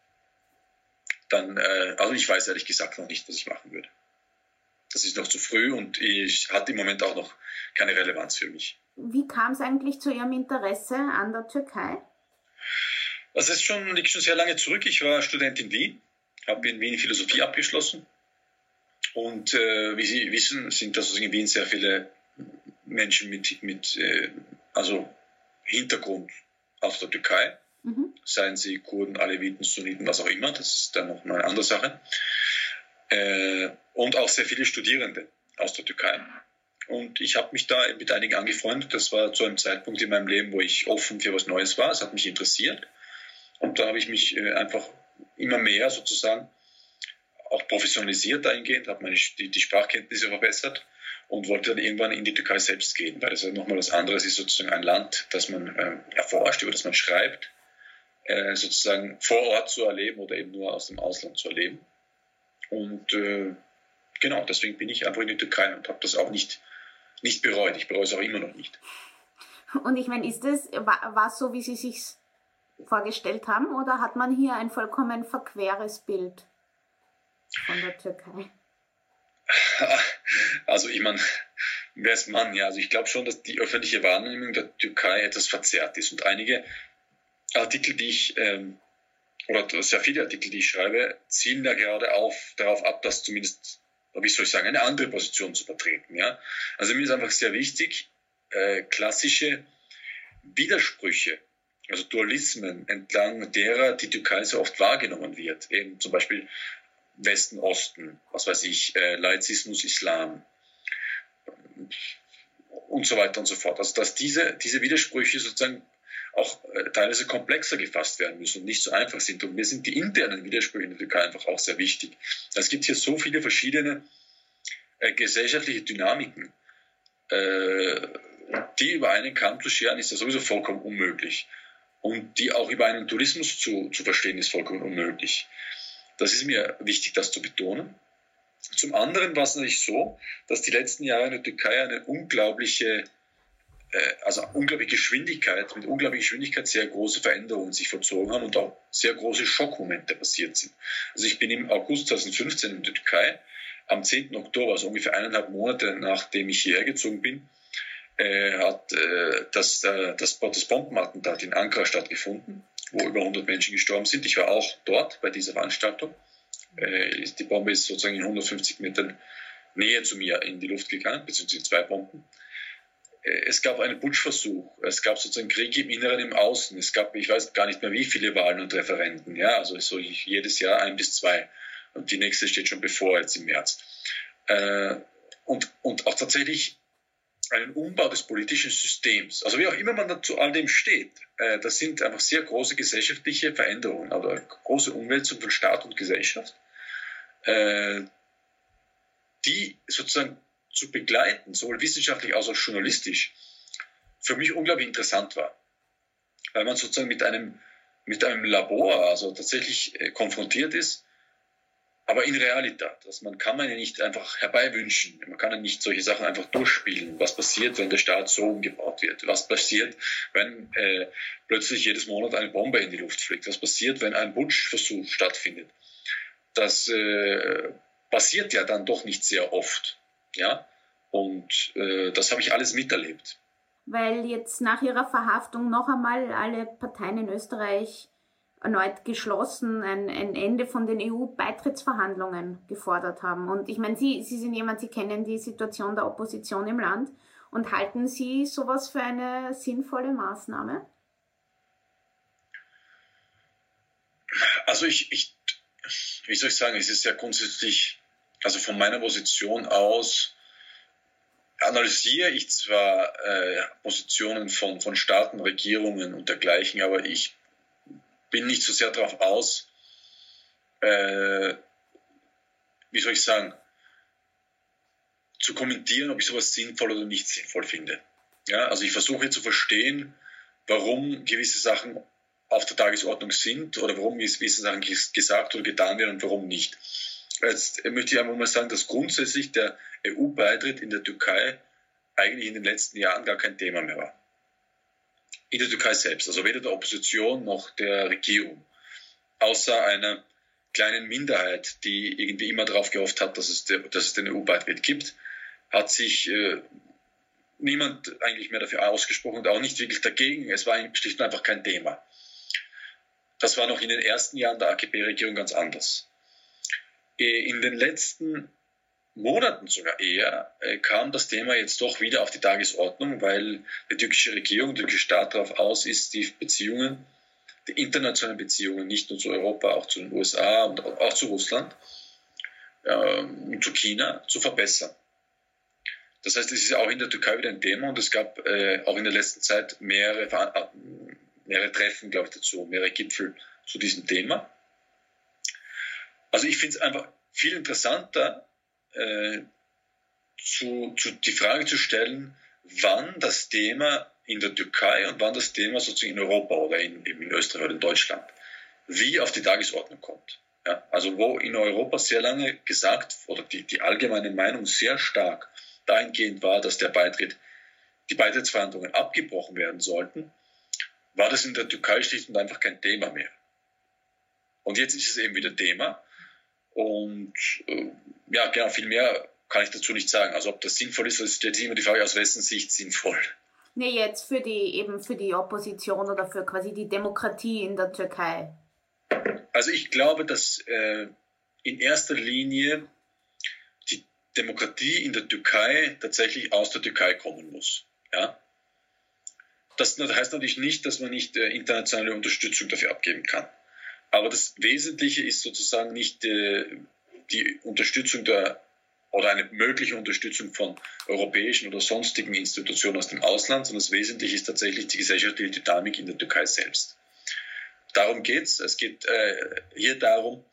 dann, äh, also ich weiß ehrlich gesagt noch nicht, was ich machen würde. Das ist noch zu früh und ich hat im Moment auch noch keine Relevanz für mich. Wie kam es eigentlich zu Ihrem Interesse an der Türkei? Das ist schon, liegt schon sehr lange zurück. Ich war Student in Wien, habe in Wien Philosophie abgeschlossen. Und äh, wie Sie wissen, sind das in Wien sehr viele Menschen mit, mit äh, also Hintergrund aus der Türkei, mhm. seien sie Kurden, Aleviten, Sunniten, was auch immer, das ist dann noch eine andere Sache. Äh, und auch sehr viele Studierende aus der Türkei. Und ich habe mich da mit einigen angefreundet. Das war zu einem Zeitpunkt in meinem Leben, wo ich offen für was Neues war. Es hat mich interessiert. Und da habe ich mich äh, einfach immer mehr sozusagen auch professionalisiert eingehend, habe meine die, die Sprachkenntnisse verbessert und wollte dann irgendwann in die Türkei selbst gehen, weil das ja nochmal was anderes ist, sozusagen ein Land, das man äh, erforscht, über das man schreibt, äh, sozusagen vor Ort zu erleben oder eben nur aus dem Ausland zu erleben. Und äh, genau, deswegen bin ich einfach in die Türkei und habe das auch nicht, nicht bereut. Ich bereue es auch immer noch nicht. Und ich meine, ist das, war es so, wie Sie sich vorgestellt haben, oder hat man hier ein vollkommen verqueres Bild von der Türkei? Also ich meine, wer ist Mann? Ja, also ich glaube schon, dass die öffentliche Wahrnehmung der Türkei etwas verzerrt ist. Und einige Artikel, die ich, ähm, oder sehr viele Artikel, die ich schreibe, zielen ja gerade auf, darauf ab, dass zumindest, wie soll ich sagen, eine andere Position zu vertreten. Ja? Also mir ist einfach sehr wichtig, äh, klassische Widersprüche, also Dualismen, entlang derer die Türkei so oft wahrgenommen wird. Eben zum Beispiel Westen, Osten, was weiß ich, äh, Laizismus, Islam und so weiter und so fort. Also dass diese, diese Widersprüche sozusagen auch äh, teilweise komplexer gefasst werden müssen und nicht so einfach sind. Und mir sind die internen Widersprüche in der Türkei einfach auch sehr wichtig. Es gibt hier so viele verschiedene äh, gesellschaftliche Dynamiken. Äh, die über einen Kamm zu scheren, ist ja sowieso vollkommen unmöglich. Und die auch über einen Tourismus zu, zu verstehen, ist vollkommen unmöglich. Das ist mir wichtig, das zu betonen. Zum anderen war es natürlich so, dass die letzten Jahre in der Türkei eine unglaubliche, äh, also unglaubliche Geschwindigkeit, mit unglaublicher Geschwindigkeit sehr große Veränderungen sich vollzogen haben und auch sehr große Schockmomente passiert sind. Also ich bin im August 2015 in der Türkei, am 10. Oktober, also ungefähr eineinhalb Monate nachdem ich hierher gezogen bin, äh, hat äh, das, äh, das, Bombenattentat in Ankara stattgefunden wo über 100 Menschen gestorben sind. Ich war auch dort bei dieser Veranstaltung. Äh, die Bombe ist sozusagen in 150 Metern Nähe zu mir in die Luft gegangen, beziehungsweise zwei Bomben. Äh, es gab einen Putschversuch, es gab sozusagen Krieg im Inneren, im Außen, es gab, ich weiß gar nicht mehr wie viele Wahlen und Referenden, ja, also so jedes Jahr ein bis zwei. Und die nächste steht schon bevor, jetzt im März. Äh, und, und auch tatsächlich einen Umbau des politischen Systems. Also wie auch immer man zu all dem steht, äh, das sind einfach sehr große gesellschaftliche Veränderungen, also große Umwälzung von Staat und Gesellschaft, äh, die sozusagen zu begleiten, sowohl wissenschaftlich als auch journalistisch, für mich unglaublich interessant war. Weil man sozusagen mit einem, mit einem Labor, also tatsächlich äh, konfrontiert ist, aber in Realität. Also man kann man ja nicht einfach herbeiwünschen. Man kann ja nicht solche Sachen einfach durchspielen. Was passiert, wenn der Staat so umgebaut wird? Was passiert, wenn äh, plötzlich jedes Monat eine Bombe in die Luft fliegt? Was passiert, wenn ein Putschversuch stattfindet? Das äh, passiert ja dann doch nicht sehr oft. Ja? Und äh, das habe ich alles miterlebt. Weil jetzt nach ihrer Verhaftung noch einmal alle Parteien in Österreich erneut geschlossen ein, ein Ende von den EU-Beitrittsverhandlungen gefordert haben. Und ich meine, Sie, Sie sind jemand, Sie kennen die Situation der Opposition im Land. Und halten Sie sowas für eine sinnvolle Maßnahme? Also ich, ich wie soll ich sagen, es ist ja grundsätzlich, also von meiner Position aus analysiere ich zwar äh, Positionen von, von Staaten, Regierungen und dergleichen, aber ich bin nicht so sehr darauf aus, äh, wie soll ich sagen, zu kommentieren, ob ich sowas sinnvoll oder nicht sinnvoll finde. Ja, also ich versuche zu verstehen, warum gewisse Sachen auf der Tagesordnung sind oder warum gewisse Sachen gesagt oder getan werden und warum nicht. Jetzt möchte ich einfach mal sagen, dass grundsätzlich der EU-Beitritt in der Türkei eigentlich in den letzten Jahren gar kein Thema mehr war in der Türkei selbst, also weder der Opposition noch der Regierung, außer einer kleinen Minderheit, die irgendwie immer darauf gehofft hat, dass es, dass es den EU-Beitritt gibt, hat sich äh, niemand eigentlich mehr dafür ausgesprochen und auch nicht wirklich dagegen. Es war schlicht und einfach kein Thema. Das war noch in den ersten Jahren der AKP-Regierung ganz anders. Äh, in den letzten Monaten sogar eher äh, kam das Thema jetzt doch wieder auf die Tagesordnung, weil die türkische Regierung, der türkische Staat darauf aus ist, die Beziehungen, die internationalen Beziehungen, nicht nur zu Europa, auch zu den USA und auch zu Russland äh, und zu China zu verbessern. Das heißt, es ist auch in der Türkei wieder ein Thema und es gab äh, auch in der letzten Zeit mehrere, äh, mehrere Treffen, glaube ich, dazu, mehrere Gipfel zu diesem Thema. Also ich finde es einfach viel interessanter, äh, zu, zu, die Frage zu stellen, wann das Thema in der Türkei und wann das Thema sozusagen in Europa oder in, in Österreich oder in Deutschland wie auf die Tagesordnung kommt. Ja, also wo in Europa sehr lange gesagt oder die, die allgemeine Meinung sehr stark dahingehend war, dass der Beitritt, die Beitrittsverhandlungen abgebrochen werden sollten, war das in der Türkei schlicht und einfach kein Thema mehr. Und jetzt ist es eben wieder Thema. Und äh, ja, genau, viel mehr kann ich dazu nicht sagen. Also ob das sinnvoll ist, das stellt sich immer die Frage, aus wessen Sicht sinnvoll. Nee, jetzt für die eben für die Opposition oder für quasi die Demokratie in der Türkei. Also ich glaube, dass äh, in erster Linie die Demokratie in der Türkei tatsächlich aus der Türkei kommen muss. Ja? Das heißt natürlich nicht, dass man nicht äh, internationale Unterstützung dafür abgeben kann. Aber das Wesentliche ist sozusagen nicht äh, die Unterstützung der oder eine mögliche Unterstützung von europäischen oder sonstigen Institutionen aus dem Ausland, sondern das Wesentliche ist tatsächlich die gesellschaftliche Dynamik in der Türkei selbst. Darum geht's. Es geht äh, hier darum,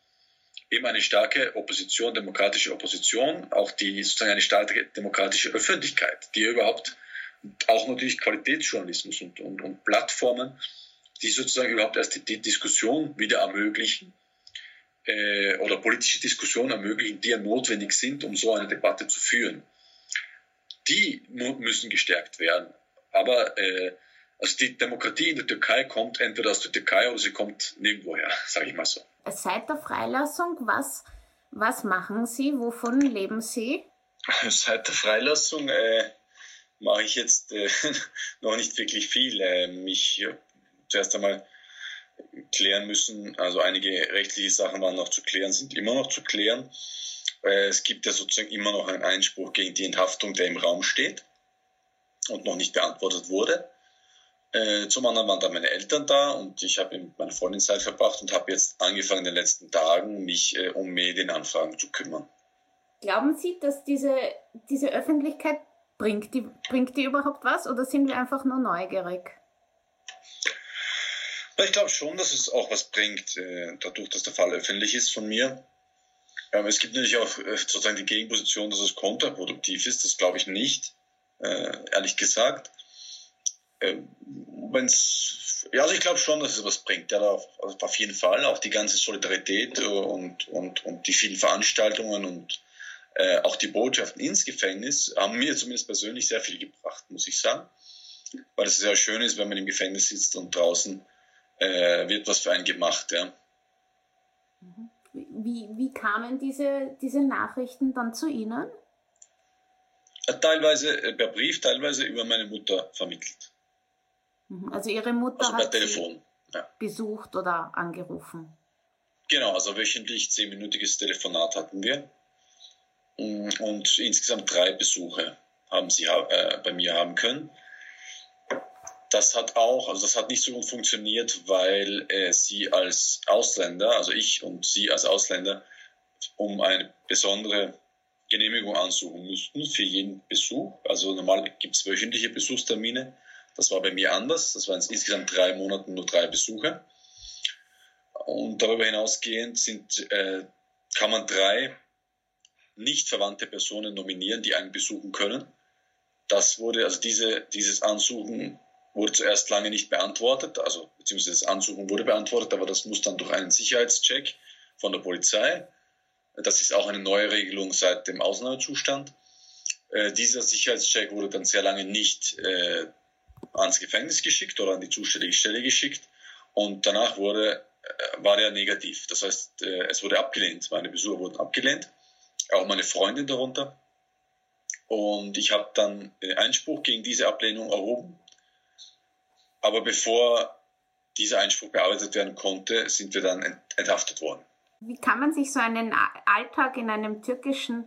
eben eine starke Opposition, demokratische Opposition, auch die sozusagen eine starke demokratische Öffentlichkeit, die überhaupt auch natürlich Qualitätsjournalismus und, und, und Plattformen, die sozusagen überhaupt erst die, die Diskussion wieder ermöglichen äh, oder politische Diskussionen ermöglichen, die ja notwendig sind, um so eine Debatte zu führen. Die müssen gestärkt werden. Aber äh, also die Demokratie in der Türkei kommt entweder aus der Türkei oder sie kommt nirgendwoher, sage ich mal so. Seit der Freilassung, was, was machen Sie? Wovon leben Sie? Seit der Freilassung äh, mache ich jetzt äh, noch nicht wirklich viel. Ähm, ich zuerst einmal klären müssen, also einige rechtliche Sachen waren noch zu klären, sind immer noch zu klären. Äh, es gibt ja sozusagen immer noch einen Einspruch gegen die Enthaftung, der im Raum steht und noch nicht beantwortet wurde. Äh, zum anderen waren da meine Eltern da und ich habe mit meiner Freundin Zeit verbracht und habe jetzt angefangen in den letzten Tagen, mich äh, um Medienanfragen zu kümmern. Glauben Sie, dass diese, diese Öffentlichkeit bringt die, bringt die überhaupt was oder sind wir einfach nur neugierig? Ich glaube schon, dass es auch was bringt, äh, dadurch, dass der Fall öffentlich ist von mir. Ähm, es gibt natürlich auch äh, sozusagen die Gegenposition, dass es kontraproduktiv ist. Das glaube ich nicht, äh, ehrlich gesagt. Ähm, wenn's, ja, also ich glaube schon, dass es was bringt. Ja, auf, auf jeden Fall. Auch die ganze Solidarität und, und, und die vielen Veranstaltungen und äh, auch die Botschaften ins Gefängnis haben mir zumindest persönlich sehr viel gebracht, muss ich sagen. Weil es sehr schön ist, wenn man im Gefängnis sitzt und draußen äh, wird was für einen gemacht. Ja. Wie, wie kamen diese, diese Nachrichten dann zu Ihnen? Äh, teilweise äh, per Brief, teilweise über meine Mutter vermittelt. Mhm. Also Ihre Mutter also hat Telefon, ja. besucht oder angerufen? Genau, also wöchentlich zehnminütiges Telefonat hatten wir. Mm, und insgesamt drei Besuche haben sie äh, bei mir haben können. Das hat auch, also das hat nicht so gut funktioniert, weil äh, sie als Ausländer, also ich und sie als Ausländer, um eine besondere Genehmigung ansuchen mussten für jeden Besuch. Also normal gibt es wöchentliche Besuchstermine das war bei mir anders. Das waren insgesamt drei Monate nur drei Besuche. Und darüber hinausgehend sind, äh, kann man drei nicht verwandte Personen nominieren, die einen besuchen können. Das wurde, also diese, dieses Ansuchen wurde zuerst lange nicht beantwortet, also beziehungsweise das Ansuchen wurde beantwortet, aber das muss dann durch einen Sicherheitscheck von der Polizei. Das ist auch eine neue Regelung seit dem Ausnahmezustand. Äh, dieser Sicherheitscheck wurde dann sehr lange nicht äh, ans Gefängnis geschickt oder an die zuständige Stelle geschickt und danach wurde, äh, war er negativ. Das heißt, äh, es wurde abgelehnt. Meine Besucher wurden abgelehnt, auch meine Freundin darunter. Und ich habe dann Einspruch gegen diese Ablehnung erhoben. Aber bevor dieser Einspruch bearbeitet werden konnte, sind wir dann enthaftet worden. Wie kann man sich so einen Alltag in einem türkischen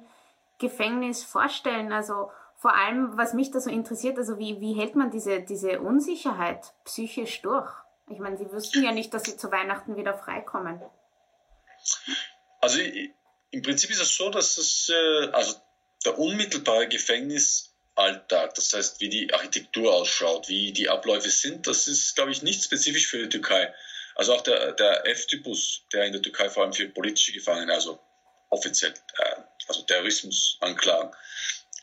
Gefängnis vorstellen? Also vor allem, was mich da so interessiert, also wie, wie hält man diese, diese Unsicherheit psychisch durch? Ich meine, Sie wüssten ja nicht, dass Sie zu Weihnachten wieder freikommen. Also im Prinzip ist es so, dass es, äh, also der unmittelbare Gefängnis Alltag, das heißt, wie die Architektur ausschaut, wie die Abläufe sind, das ist, glaube ich, nicht spezifisch für die Türkei. Also auch der, der F-Typus, der in der Türkei vor allem für politische Gefangene, also offiziell, äh, also Terrorismusanklagen,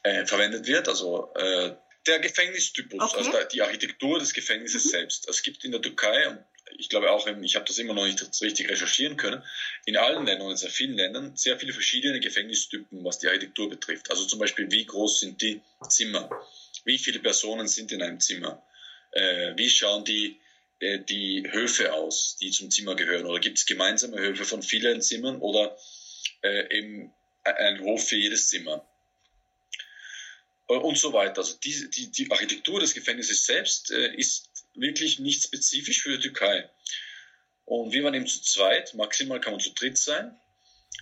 äh, verwendet wird, also äh, der Gefängnistypus, okay. also die Architektur des Gefängnisses mhm. selbst. Es gibt in der Türkei, und ich glaube auch, ich habe das immer noch nicht richtig recherchieren können, in allen Ländern, in sehr vielen Ländern, sehr viele verschiedene Gefängnistypen, was die Architektur betrifft. Also zum Beispiel, wie groß sind die Zimmer? Wie viele Personen sind in einem Zimmer? Äh, wie schauen die, äh, die Höfe aus, die zum Zimmer gehören? Oder gibt es gemeinsame Höfe von vielen Zimmern oder äh, eben ein Hof für jedes Zimmer? Äh, und so weiter. Also die, die, die Architektur des Gefängnisses selbst äh, ist wirklich nicht spezifisch für die Türkei. Und wir waren eben zu zweit, maximal kann man zu dritt sein.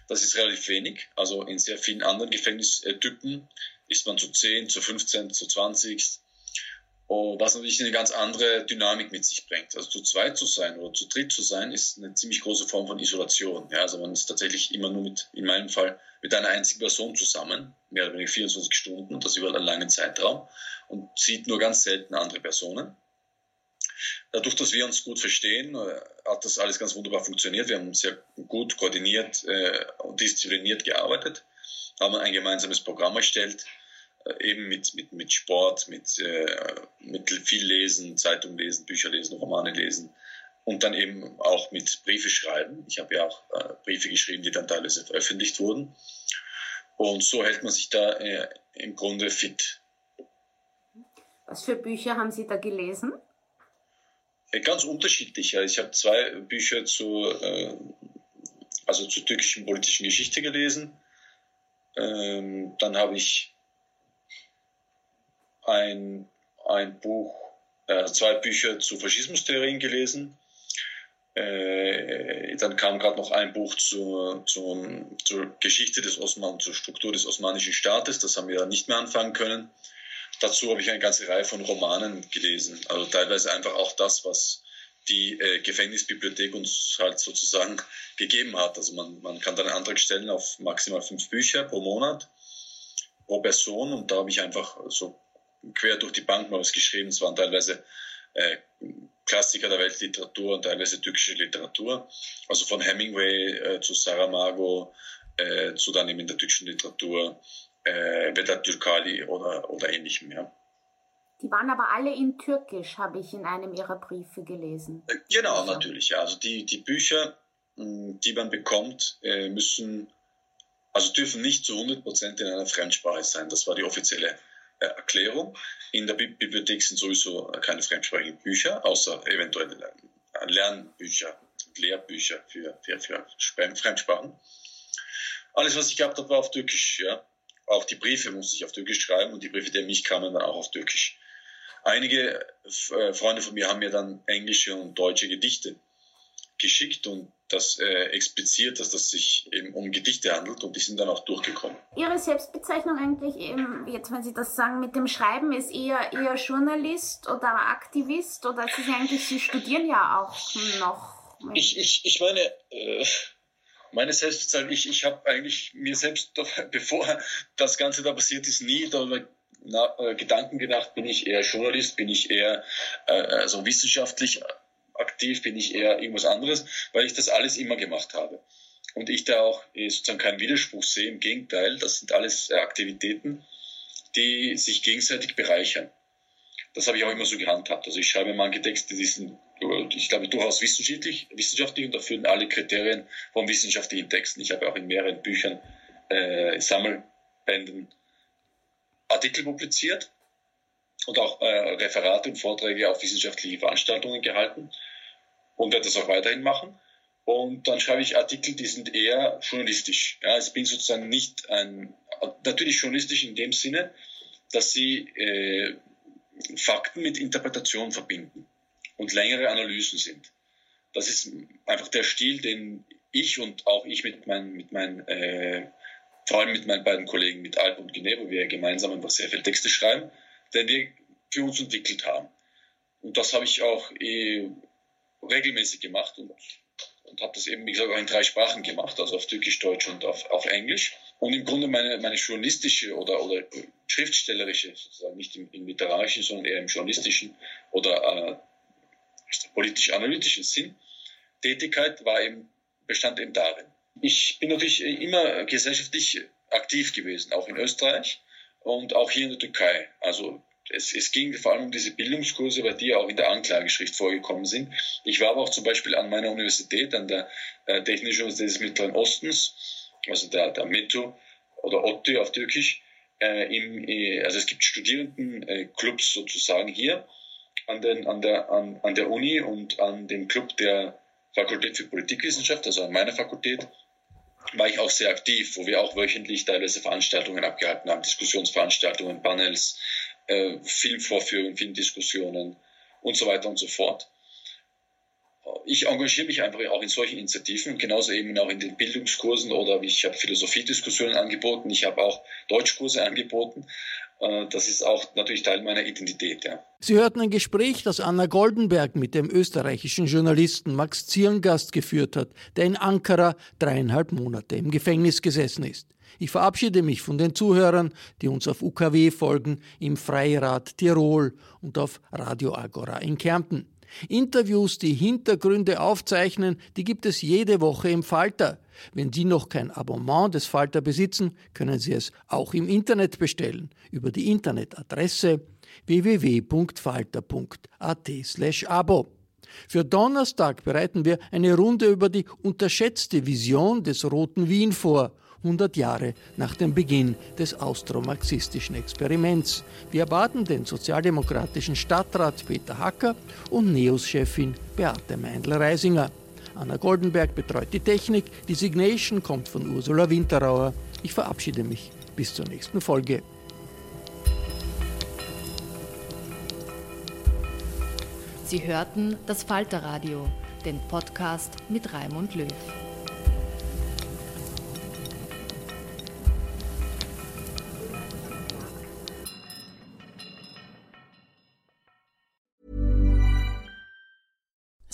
Das ist relativ wenig. Also in sehr vielen anderen Gefängnistypen ist man zu 10, zu 15, zu 20. Oh, was natürlich eine ganz andere Dynamik mit sich bringt. Also zu zweit zu sein oder zu dritt zu sein, ist eine ziemlich große Form von Isolation. Ja, also man ist tatsächlich immer nur mit, in meinem Fall, mit einer einzigen Person zusammen, mehr oder weniger 24 Stunden und das über einen langen Zeitraum und sieht nur ganz selten andere Personen. Dadurch, dass wir uns gut verstehen, äh, hat das alles ganz wunderbar funktioniert. Wir haben sehr gut koordiniert äh, und diszipliniert gearbeitet, haben ein gemeinsames Programm erstellt, äh, eben mit, mit, mit Sport, mit, mit viel Lesen, Zeitung lesen, Bücher lesen, Romane lesen und dann eben auch mit Briefe schreiben. Ich habe ja auch Briefe geschrieben, die dann teilweise veröffentlicht wurden. Und so hält man sich da im Grunde fit. Was für Bücher haben Sie da gelesen? Äh, ganz unterschiedlich. Ich habe zwei Bücher zu, äh, also zur türkischen politischen Geschichte gelesen. Ähm, dann habe ich ein, ein Buch, äh, zwei Bücher zu Faschismustheorien gelesen. Dann kam gerade noch ein Buch zur, zur, zur Geschichte des Osman, zur Struktur des osmanischen Staates. Das haben wir nicht mehr anfangen können. Dazu habe ich eine ganze Reihe von Romanen gelesen. Also teilweise einfach auch das, was die äh, Gefängnisbibliothek uns halt sozusagen gegeben hat. Also man, man kann dann einen Antrag stellen auf maximal fünf Bücher pro Monat, pro Person. Und da habe ich einfach so quer durch die Bank mal was geschrieben. Es waren teilweise äh, Klassiker der Weltliteratur und teilweise türkische Literatur. Also von Hemingway äh, zu Saramago, äh, zu dann eben in der türkischen Literatur äh, Vedat Türkali oder, oder ähnlichem. Ja. Die waren aber alle in Türkisch, habe ich in einem ihrer Briefe gelesen. Äh, genau, also. natürlich. Ja. Also die, die Bücher, die man bekommt, äh, müssen, also dürfen nicht zu 100 Prozent in einer Fremdsprache sein. Das war die offizielle äh, Erklärung. In der Bibliothek sind sowieso keine fremdsprachigen Bücher, außer eventuell Lernbücher, Lehrbücher für, für, für Fremdsprachen. Alles, was ich gehabt habe, war auf Türkisch. Ja. Auch die Briefe musste ich auf Türkisch schreiben und die Briefe, die an mich kamen, dann auch auf Türkisch. Einige äh, Freunde von mir haben mir dann englische und deutsche Gedichte geschickt und das äh, expliziert, dass das sich eben um Gedichte handelt und die sind dann auch durchgekommen. Ihre Selbstbezeichnung eigentlich eben, jetzt wenn Sie das sagen, mit dem Schreiben ist eher, eher Journalist oder Aktivist oder Sie, eigentlich, Sie studieren ja auch noch. Ich, ich, ich meine, äh, meine Selbstbezeichnung, ich, ich habe eigentlich mir selbst, doch, bevor das Ganze da passiert ist, nie darüber na, äh, Gedanken gedacht, bin ich eher Journalist, bin ich eher äh, also wissenschaftlich aktiv, bin ich eher irgendwas anderes, weil ich das alles immer gemacht habe. Und ich da auch eh, sozusagen keinen Widerspruch sehe, im Gegenteil, das sind alles äh, Aktivitäten, die sich gegenseitig bereichern. Das habe ich auch immer so gehandhabt. Also ich schreibe manche Texte, die sind, ich glaube, durchaus wissenschaftlich, wissenschaftlich und erfüllen alle Kriterien von wissenschaftlichen Texten. Ich habe auch in mehreren Büchern, äh, Sammelbänden Artikel publiziert und auch äh, Referate und Vorträge auf wissenschaftliche Veranstaltungen gehalten und werde das auch weiterhin machen. Und dann schreibe ich Artikel, die sind eher journalistisch. Ja, ich bin sozusagen nicht ein, natürlich journalistisch in dem Sinne, dass sie äh, Fakten mit Interpretation verbinden und längere Analysen sind. Das ist einfach der Stil, den ich und auch ich mit meinen, mit meinen äh, vor allem mit meinen beiden Kollegen, mit Alp und Guinea, wo wir gemeinsam einfach sehr viele Texte schreiben, den wir für uns entwickelt haben. Und das habe ich auch eh regelmäßig gemacht und, und habe das eben, wie gesagt, auch in drei Sprachen gemacht, also auf Türkisch, Deutsch und auf, auf Englisch. Und im Grunde meine, meine journalistische oder, oder schriftstellerische, sozusagen nicht im, im literarischen, sondern eher im journalistischen oder äh, politisch-analytischen Sinn, Tätigkeit war eben, bestand eben darin. Ich bin natürlich immer gesellschaftlich aktiv gewesen, auch in Österreich und auch hier in der Türkei. Also es, es ging vor allem um diese Bildungskurse, weil die auch in der Anklageschrift vorgekommen sind. Ich war aber auch zum Beispiel an meiner Universität, an der äh, Technischen Universität des Mittleren Ostens, also der, der METO oder OTTÜ auf Türkisch. Äh, im, äh, also es gibt Studierendenclubs sozusagen hier an, den, an, der, an, an der Uni und an dem Club der Fakultät für Politikwissenschaft, also an meiner Fakultät, war ich auch sehr aktiv, wo wir auch wöchentlich teilweise Veranstaltungen abgehalten haben, Diskussionsveranstaltungen, Panels, äh, Filmvorführungen, Filmdiskussionen und so weiter und so fort ich engagiere mich einfach auch in solchen Initiativen, genauso eben auch in den Bildungskursen oder ich habe Philosophiediskussionen angeboten, ich habe auch Deutschkurse angeboten. Äh, das ist auch natürlich Teil meiner Identität. Ja. Sie hörten ein Gespräch, das Anna Goldenberg mit dem österreichischen Journalisten Max Zierngast geführt hat, der in Ankara dreieinhalb Monate im Gefängnis gesessen ist. Ich verabschiede mich von den Zuhörern, die uns auf UKW folgen, im Freirad Tirol und auf Radio Agora in Kärnten. Interviews, die Hintergründe aufzeichnen, die gibt es jede Woche im Falter. Wenn Sie noch kein Abonnement des Falter besitzen, können Sie es auch im Internet bestellen über die Internetadresse www.falter.at/abo. Für Donnerstag bereiten wir eine Runde über die unterschätzte Vision des Roten Wien vor 100 Jahre nach dem Beginn des austromarxistischen Experiments. Wir erwarten den sozialdemokratischen Stadtrat Peter Hacker und NEOS-Chefin Beate Meindl-Reisinger. Anna Goldenberg betreut die Technik, die Signation kommt von Ursula Winterauer. Ich verabschiede mich. Bis zur nächsten Folge. Sie hörten das Falterradio, den Podcast mit Raimund Löw.